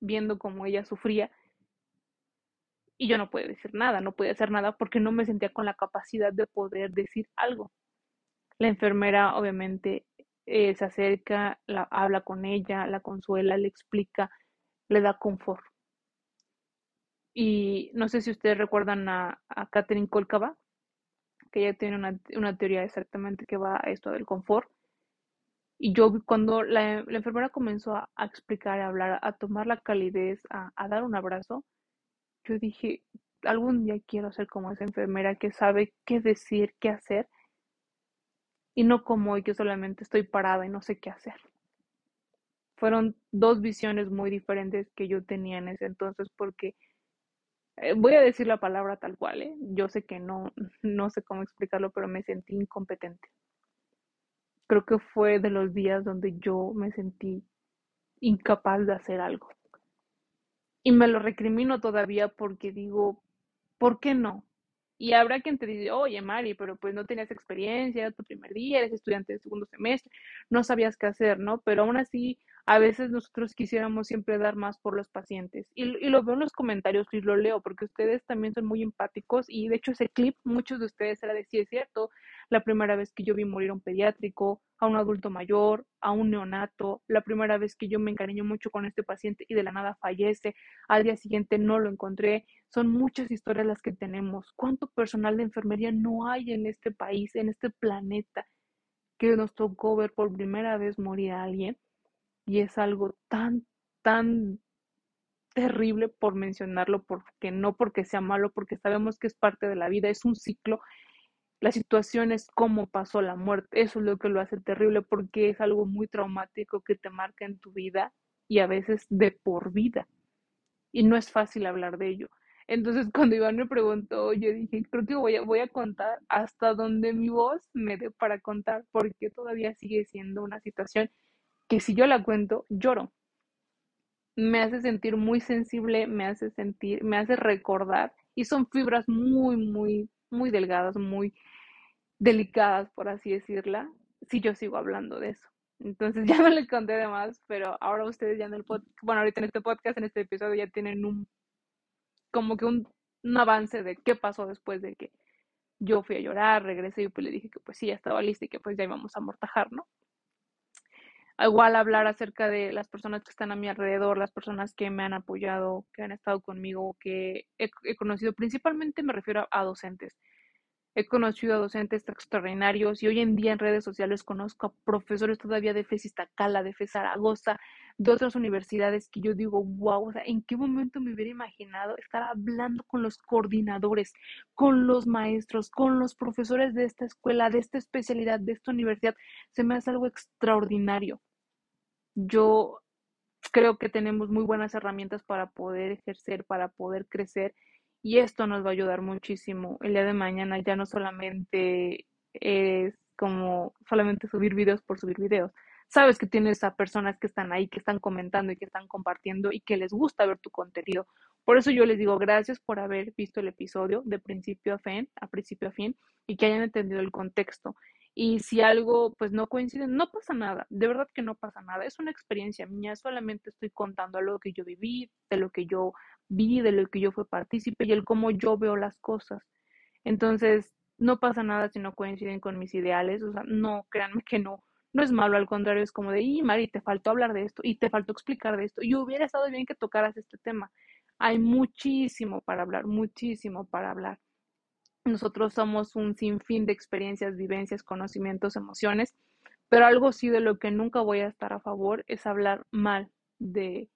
viendo cómo ella sufría y yo no podía decir nada, no podía hacer nada porque no me sentía con la capacidad de poder decir algo. La enfermera obviamente eh, se acerca, la, habla con ella, la consuela, le explica, le da confort. Y no sé si ustedes recuerdan a, a Catherine Kolkava, que ella tiene una, una, teoría exactamente que va a esto del confort. Y yo cuando la, la enfermera comenzó a, explicar, a hablar, a tomar la calidez, a, dar un abrazo, yo dije, algún día quiero ser como esa enfermera que sabe qué decir, qué hacer, y no como que solamente estoy parada y no sé qué hacer. Fueron dos visiones muy diferentes que yo tenía en ese entonces porque eh, voy a decir la palabra tal cual, ¿eh? yo sé que no, no sé cómo explicarlo, pero me sentí incompetente. Creo que fue de los días donde yo me sentí incapaz de hacer algo. Y me lo recrimino todavía porque digo, ¿por qué no? Y habrá quien te dice, oye, Mari, pero pues no tenías experiencia, era tu primer día, eres estudiante de segundo semestre, no sabías qué hacer, ¿no? Pero aún así a veces nosotros quisiéramos siempre dar más por los pacientes. Y, y, lo veo en los comentarios y lo leo, porque ustedes también son muy empáticos y de hecho ese clip, muchos de ustedes era de sí es cierto, la primera vez que yo vi morir a un pediátrico, a un adulto mayor, a un neonato, la primera vez que yo me encariño mucho con este paciente y de la nada fallece, al día siguiente no lo encontré, son muchas historias las que tenemos. ¿Cuánto personal de enfermería no hay en este país, en este planeta, que nos tocó ver por primera vez morir a alguien? Y es algo tan, tan terrible por mencionarlo, porque no porque sea malo, porque sabemos que es parte de la vida, es un ciclo. La situación es cómo pasó la muerte, eso es lo que lo hace terrible, porque es algo muy traumático que te marca en tu vida y a veces de por vida. Y no es fácil hablar de ello. Entonces, cuando Iván me preguntó, yo dije, creo que voy a, voy a contar hasta donde mi voz me dé para contar, porque todavía sigue siendo una situación que si yo la cuento, lloro. Me hace sentir muy sensible, me hace sentir, me hace recordar, y son fibras muy, muy, muy delgadas, muy delicadas, por así decirla, si yo sigo hablando de eso. Entonces ya no les conté de más, pero ahora ustedes ya en el podcast, bueno, ahorita en este podcast, en este episodio ya tienen un, como que un, avance de qué pasó después de que yo fui a llorar, regresé y pues le dije que pues sí, ya estaba lista y que pues ya íbamos a amortajar, ¿no? Igual hablar acerca de las personas que están a mi alrededor, las personas que me han apoyado, que han estado conmigo, que he, conocido, principalmente me refiero a, docentes. He conocido a docentes extraordinarios y hoy en día en redes sociales conozco a profesores todavía de FES Iztacala, de FES Zaragoza, de otras universidades que yo digo, wow, o sea, ¿en qué momento me hubiera imaginado estar hablando con los coordinadores, con los maestros, con los profesores de esta escuela, de esta especialidad, de esta universidad? Se me hace algo extraordinario. Yo creo que tenemos muy buenas herramientas para poder ejercer, para poder crecer y esto nos va a ayudar muchísimo. El día de mañana ya no solamente es como solamente subir videos por subir videos. Sabes que tienes a personas que están ahí, que están comentando y que están compartiendo y que les gusta ver tu contenido. Por eso yo les digo gracias por haber visto el episodio de principio a fin, a principio a fin y que hayan entendido el contexto. Y si algo pues no coincide, no pasa nada, de verdad que no pasa nada, es una experiencia mía, solamente estoy contando algo que yo viví, de lo que yo vi, de lo que yo fui partícipe y el cómo yo veo las cosas. Entonces, no pasa nada si no coinciden con mis ideales, o sea, no, créanme que no, no es malo, al contrario, es como de, y Mari, te faltó hablar de esto y te faltó explicar de esto y hubiera estado bien que tocaras este tema. Hay muchísimo para hablar, muchísimo para hablar. Nosotros somos un sinfín de experiencias, vivencias, conocimientos, emociones, pero algo sí de lo que nunca voy a estar a favor es hablar mal de,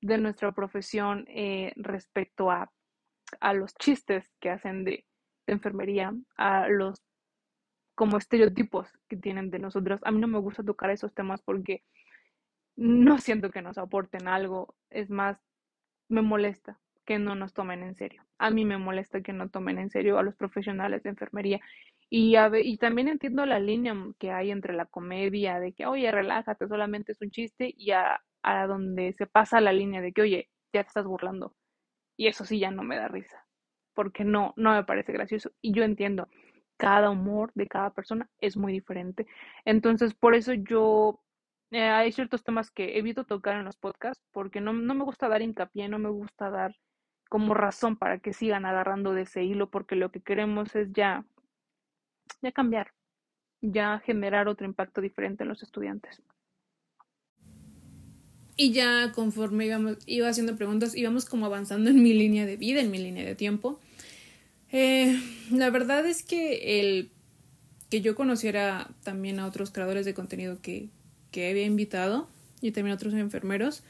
de nuestra profesión eh, respecto a, a, los chistes que hacen de, de enfermería, a los como estereotipos que tienen de nosotros. A mí no me gusta tocar esos temas porque no siento que nos aporten algo, es más, me molesta que no nos tomen en serio. A mí me molesta que no tomen en serio a los profesionales de enfermería. Y, y también entiendo la línea que hay entre la comedia de que, oye, relájate, solamente es un chiste, y a, a donde se pasa la línea de que, oye, ya te estás burlando. Y eso sí ya no me da risa, porque no, no me parece gracioso. Y yo entiendo cada humor de cada persona es muy diferente. Entonces, por eso yo eh, hay ciertos temas que evito tocar en los podcasts porque no, no me gusta dar hincapié, no me gusta dar como razón para que sigan agarrando de ese hilo porque lo que queremos es ya, ya cambiar, ya generar otro impacto diferente en los estudiantes. Y ya conforme íbamos, iba haciendo preguntas, íbamos como avanzando en mi línea de vida, en mi línea de tiempo. Eh, la verdad es que el que yo conociera también a otros creadores de contenido que, que había invitado y también a otros enfermeros,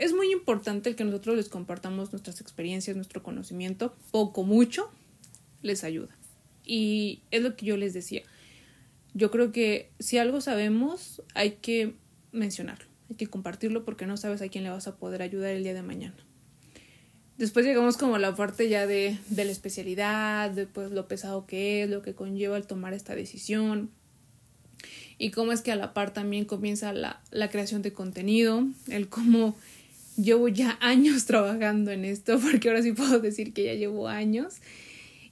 es muy importante el que nosotros les compartamos nuestras experiencias, nuestro conocimiento, poco, mucho, les ayuda. Y es lo que yo les decía. Yo creo que si algo sabemos, hay que mencionarlo hay que compartirlo porque no sabes a quién le vas a poder ayudar el día de mañana. Después llegamos como a la parte ya de, de la especialidad, de pues, lo pesado que es, lo que conlleva el tomar esta decisión y cómo es que a la par también comienza la, la creación de contenido, el cómo llevo ya años trabajando en esto, porque ahora sí puedo decir que ya llevo años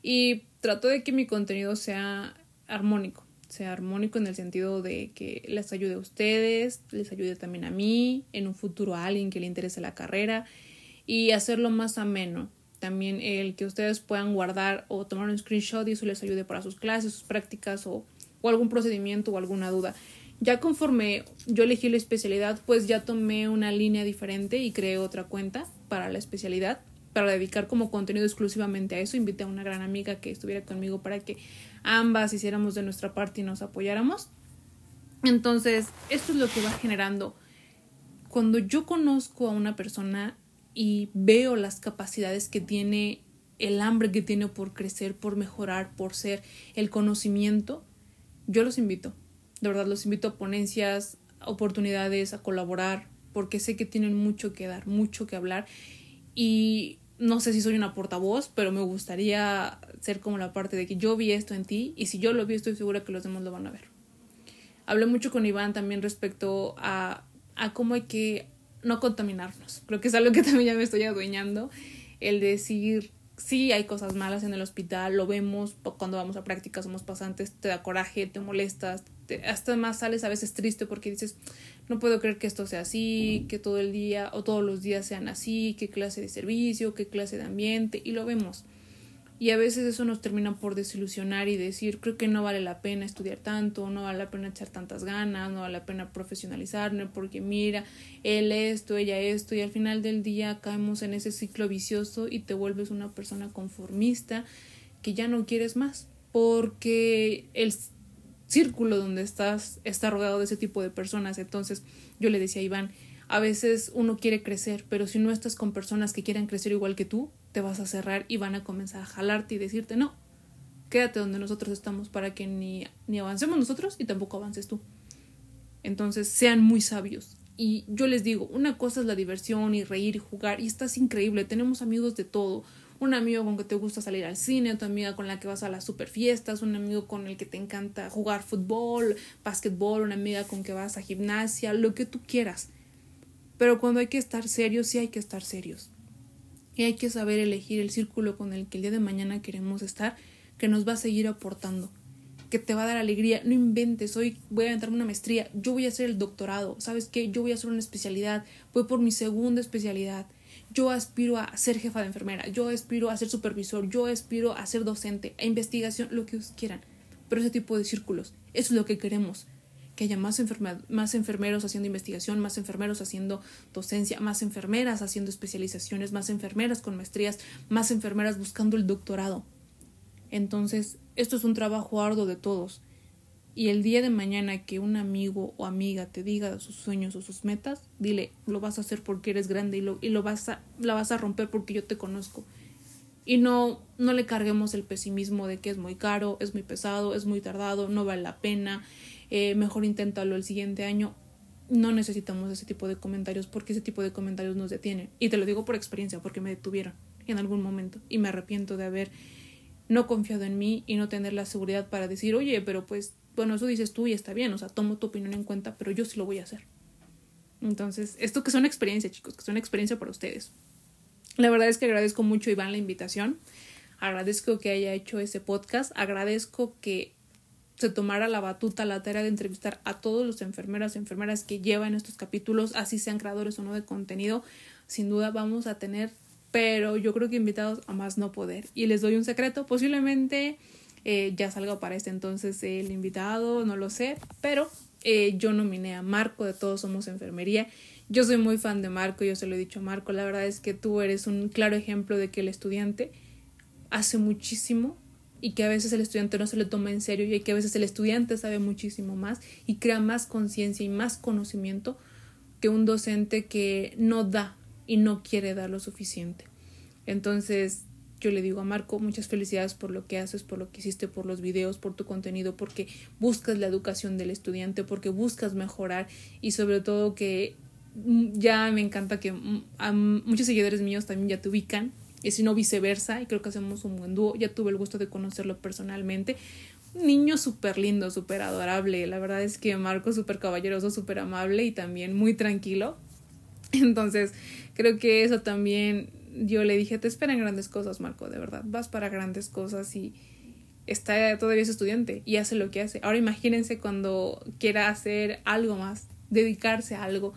y trato de que mi contenido sea armónico, sea armónico en el sentido de que les ayude a ustedes, les ayude también a mí, en un futuro a alguien que le interese la carrera y hacerlo más ameno. También el que ustedes puedan guardar o tomar un screenshot y eso les ayude para sus clases, sus prácticas o, o algún procedimiento o alguna duda. Ya conforme yo elegí la especialidad, pues ya tomé una línea diferente y creé otra cuenta para la especialidad para dedicar como contenido exclusivamente a eso. Invité a una gran amiga que estuviera conmigo para que ambas hiciéramos de nuestra parte y nos apoyáramos. Entonces, esto es lo que va generando. Cuando yo conozco a una persona y veo las capacidades que tiene, el hambre que tiene por crecer, por mejorar, por ser, el conocimiento, yo los invito. De verdad, los invito a ponencias, oportunidades, a colaborar, porque sé que tienen mucho que dar, mucho que hablar. Y no sé si soy una portavoz, pero me gustaría ser como la parte de que yo vi esto en ti y si yo lo vi estoy segura que los demás lo van a ver. Hablé mucho con Iván también respecto a, a cómo hay que no contaminarnos. Creo que es algo que también ya me estoy adueñando. El decir, sí hay cosas malas en el hospital, lo vemos cuando vamos a práctica, somos pasantes, te da coraje, te molestas, hasta más sales a veces triste porque dices, no puedo creer que esto sea así, que todo el día o todos los días sean así, qué clase de servicio, qué clase de ambiente, y lo vemos. Y a veces eso nos termina por desilusionar y decir, creo que no vale la pena estudiar tanto, no vale la pena echar tantas ganas, no vale la pena profesionalizarme, porque mira, él esto, ella esto, y al final del día caemos en ese ciclo vicioso y te vuelves una persona conformista que ya no quieres más, porque el círculo donde estás está rodeado de ese tipo de personas. Entonces yo le decía a Iván, a veces uno quiere crecer, pero si no estás con personas que quieran crecer igual que tú, te vas a cerrar y van a comenzar a jalarte y decirte, no, quédate donde nosotros estamos para que ni, ni avancemos nosotros y tampoco avances tú. Entonces sean muy sabios. Y yo les digo, una cosa es la diversión y reír y jugar, y estás increíble, tenemos amigos de todo un amigo con que te gusta salir al cine, tu amiga con la que vas a las super fiestas, un amigo con el que te encanta jugar fútbol, básquetbol, una amiga con que vas a gimnasia, lo que tú quieras. Pero cuando hay que estar serios, sí hay que estar serios. Y hay que saber elegir el círculo con el que el día de mañana queremos estar, que nos va a seguir aportando, que te va a dar alegría. No inventes, hoy voy a entrar una maestría, yo voy a hacer el doctorado, ¿sabes qué? Yo voy a hacer una especialidad, voy por mi segunda especialidad yo aspiro a ser jefa de enfermera, yo aspiro a ser supervisor, yo aspiro a ser docente, a investigación, lo que quieran. Pero ese tipo de círculos, eso es lo que queremos. Que haya más, más enfermeros haciendo investigación, más enfermeros haciendo docencia, más enfermeras haciendo especializaciones, más enfermeras con maestrías, más enfermeras buscando el doctorado. Entonces, esto es un trabajo arduo de todos y el día de mañana que un amigo o amiga te diga sus sueños o sus metas, dile, lo vas a hacer porque eres grande y lo, y lo vas a, la vas a romper porque yo te conozco. Y no, no le carguemos el pesimismo de que es muy caro, es muy pesado, es muy tardado, no vale la pena, eh, mejor inténtalo el siguiente año. No necesitamos ese tipo de comentarios porque ese tipo de comentarios nos detienen. Y te lo digo por experiencia, porque me detuvieron en algún momento y me arrepiento de haber no confiado en mí y no tener la seguridad para decir, oye, pero pues bueno, eso dices tú y está bien, o sea, tomo tu opinión en cuenta, pero yo sí lo voy a hacer. Entonces, esto que es una experiencia, chicos, que una experiencia para ustedes. La verdad es que agradezco mucho, Iván, la invitación. Agradezco que haya hecho ese podcast. Agradezco que se tomara la batuta, la tarea de entrevistar a todos los enfermeras y enfermeras que llevan estos capítulos, así sean creadores o no de contenido. Sin duda vamos a tener, pero yo creo que invitados a más no poder. Y les doy un secreto, posiblemente eh, ya salga para este entonces el invitado, no lo sé, pero eh, yo nominé a Marco de Todos Somos Enfermería. Yo soy muy fan de Marco, yo se lo he dicho a Marco, la verdad es que tú eres un claro ejemplo de que el estudiante hace muchísimo y que a veces el estudiante no se le toma en serio y que a veces el estudiante sabe muchísimo más y crea más conciencia y más conocimiento que un docente que no da y no quiere dar lo suficiente. Entonces, yo le digo a Marco, muchas felicidades por lo que haces, por lo que hiciste, por los videos, por tu contenido, porque buscas la educación del estudiante, porque buscas mejorar y sobre todo que mm, ya me encanta que mm, muchos seguidores míos también ya te ubican y si no viceversa, y creo que hacemos un buen dúo. Ya tuve el gusto de conocerlo personalmente. Un niño súper lindo, súper adorable. La verdad es que Marco súper caballeroso, súper amable y también muy tranquilo. Entonces, creo que eso también yo le dije, te esperan grandes cosas, Marco, de verdad. Vas para grandes cosas y está todavía es estudiante y hace lo que hace. Ahora imagínense cuando quiera hacer algo más, dedicarse a algo,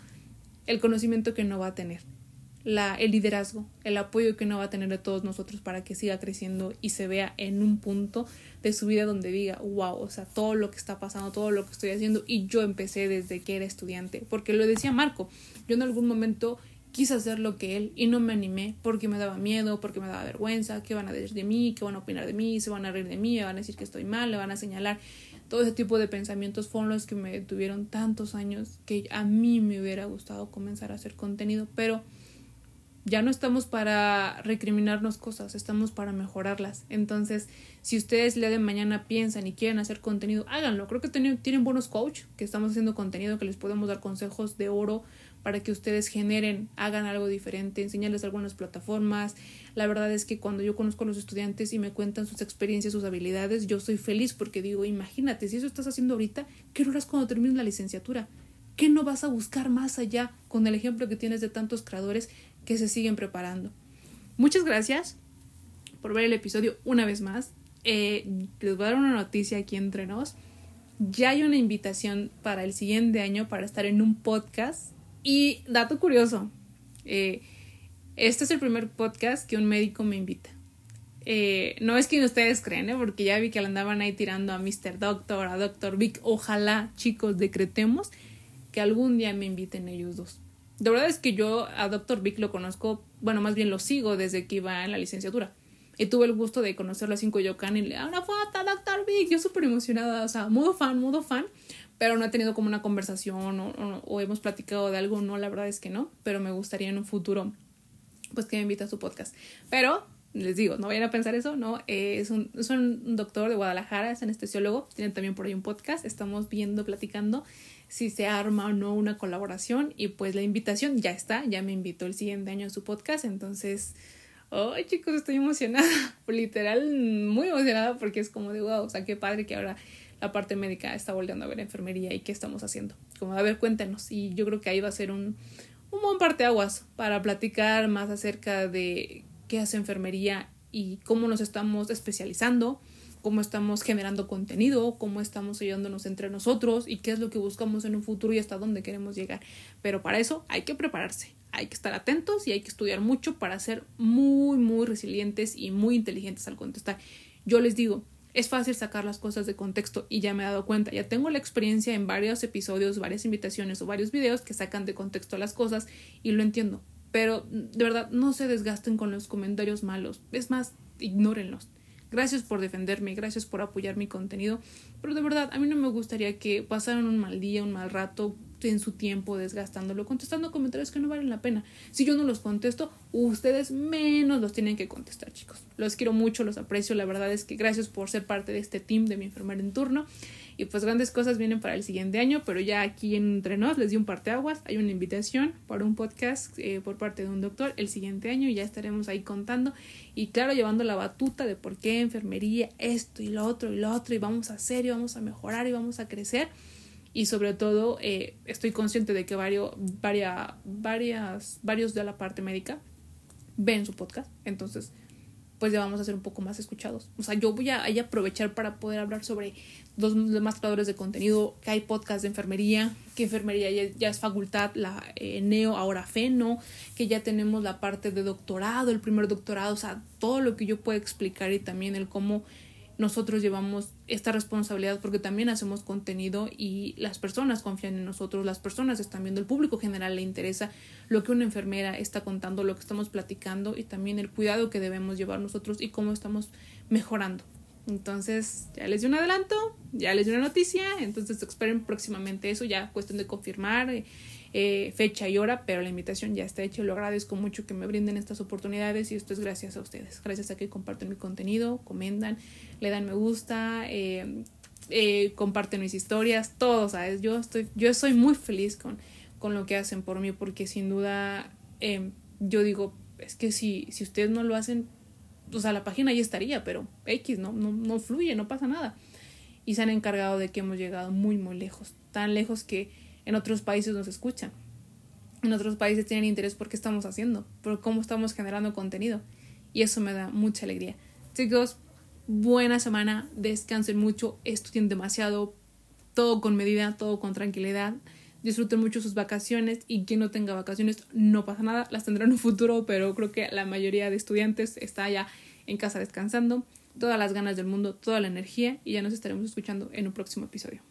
el conocimiento que no va a tener la, el liderazgo, el apoyo que no va a tener de todos nosotros para que siga creciendo y se vea en un punto de su vida donde diga, wow, o sea, todo lo que está pasando, todo lo que estoy haciendo y yo empecé desde que era estudiante, porque lo decía Marco, yo en algún momento quise hacer lo que él y no me animé porque me daba miedo, porque me daba vergüenza, qué van a decir de mí, qué van a opinar de mí, se van a reír de mí, me van a decir que estoy mal, le van a señalar. Todo ese tipo de pensamientos fueron los que me detuvieron tantos años que a mí me hubiera gustado comenzar a hacer contenido, pero ya no estamos para recriminarnos cosas, estamos para mejorarlas. Entonces, si ustedes le de mañana piensan y quieren hacer contenido, háganlo. Creo que tienen, tienen buenos coach que estamos haciendo contenido que les podemos dar consejos de oro para que ustedes generen, hagan algo diferente, enseñarles algunas plataformas. La verdad es que cuando yo conozco a los estudiantes y me cuentan sus experiencias, sus habilidades, yo soy feliz porque digo, imagínate, si eso estás haciendo ahorita, ¿qué harás cuando termines la licenciatura? ¿Qué no vas a buscar más allá con el ejemplo que tienes de tantos creadores que se siguen preparando. Muchas gracias por ver el episodio una vez más. Eh, les voy a dar una noticia aquí entre nos. Ya hay una invitación para el siguiente año para estar en un podcast. Y dato curioso, eh, este es el primer podcast que un médico me invita. Eh, no es quien ustedes creen, porque ya vi que andaban ahí tirando a Mr. Doctor, a Doctor Vic. Ojalá, chicos, decretemos que algún día me inviten ellos dos. De verdad es que yo a Dr. Vic lo conozco, bueno, más bien lo sigo desde que iba en la licenciatura. Y tuve el gusto de conocerlo a Cinco Yokan y le da una foto Dr. Vic. Yo súper emocionada, o sea, modo fan, modo fan. Pero no he tenido como una conversación o, hemos platicado de algo, no, la verdad es que no. Pero me gustaría en un futuro, pues que me invite a su podcast. Pero les digo, no vayan a pensar eso, no, es, un, es un doctor de Guadalajara, es anestesiólogo, tienen también por ahí un podcast, estamos viendo, platicando si se arma o no una colaboración y pues la invitación ya está, ya me invitó el siguiente año a su podcast, entonces, ay chicos, estoy emocionada, literal, muy emocionada porque es como de wow, o sea, qué padre que ahora la parte médica está volviendo a ver enfermería y qué estamos haciendo. Como, a ver, cuéntenos. Y yo creo que ahí va a ser un, un buen parteaguas para platicar más acerca de qué hace enfermería y cómo nos estamos especializando, cómo estamos generando contenido, cómo estamos ayudándonos entre nosotros y qué es lo que buscamos en un futuro y hasta dónde queremos llegar. Pero para eso hay que prepararse, hay que estar atentos y hay que estudiar mucho para ser muy, muy resilientes y muy inteligentes al contestar. Yo les digo, es fácil sacar las cosas de contexto y ya me he dado cuenta, ya tengo la experiencia en varios episodios, varias invitaciones o varios videos que sacan de contexto las cosas y lo entiendo. Pero de verdad, no se desgasten con los comentarios malos. Es más, ignórenlos. Gracias por defenderme, gracias por apoyar mi contenido, pero de verdad a mí no me gustaría que pasaran un mal día, un mal rato en su tiempo desgastándolo, contestando comentarios que no valen la pena. Si yo no los contesto, ustedes menos los tienen que contestar, chicos. Los quiero mucho, los aprecio, la verdad es que gracias por ser parte de este team de mi enfermera en turno. Y pues grandes cosas vienen para el siguiente año, pero ya aquí entre nos les di un parteaguas. Hay una invitación para un podcast eh, por parte de un doctor el siguiente año y ya estaremos ahí contando. Y claro, llevando la batuta de por qué enfermería, esto y lo otro y lo otro. Y vamos a hacer y vamos a mejorar y vamos a crecer. Y sobre todo, eh, estoy consciente de que varios, varias, varios de la parte médica ven su podcast. Entonces, pues ya vamos a ser un poco más escuchados. O sea, yo voy a, aprovechar para poder hablar sobre dos demás creadores de contenido, que hay podcast de enfermería, que enfermería ya, es facultad, la eh, neo, ahora feno, que ya tenemos la parte de doctorado, el primer doctorado, o sea, todo lo que yo puedo explicar y también el cómo nosotros llevamos esta responsabilidad porque también hacemos contenido y las personas confían en nosotros, las personas están viendo, el público general le interesa lo que una enfermera está contando, lo que estamos platicando y también el cuidado que debemos llevar nosotros y cómo estamos mejorando. Entonces, ya les di un adelanto, ya les di una noticia, entonces esperen próximamente eso, ya cuestión de confirmar eh, fecha y hora, pero la invitación ya está hecha lo agradezco mucho que me brinden estas oportunidades y esto es gracias a ustedes, gracias a que comparten mi contenido, comentan, le dan me gusta, eh, eh, comparten mis historias, todo, ¿sabes? Yo, estoy, yo soy muy feliz con, con lo que hacen por mí porque sin duda em, yo digo, es que si, si ustedes no lo hacen, o sea, la página ya estaría, pero X, ¿no? No, no fluye, no pasa nada. Y se han encargado de que hemos llegado muy, muy lejos, tan lejos que en otros países nos escuchan. En otros países tienen interés por qué estamos haciendo, por cómo estamos generando contenido. Y eso me da mucha alegría. Chicos, buena semana, descansen mucho, estudien demasiado, todo con medida, todo con tranquilidad. Disfruten mucho sus vacaciones y quien no tenga vacaciones no pasa nada, las tendrán en un futuro, pero creo que la mayoría de estudiantes está ya en casa descansando. Todas las ganas del mundo, toda la energía y ya nos estaremos escuchando en un próximo episodio.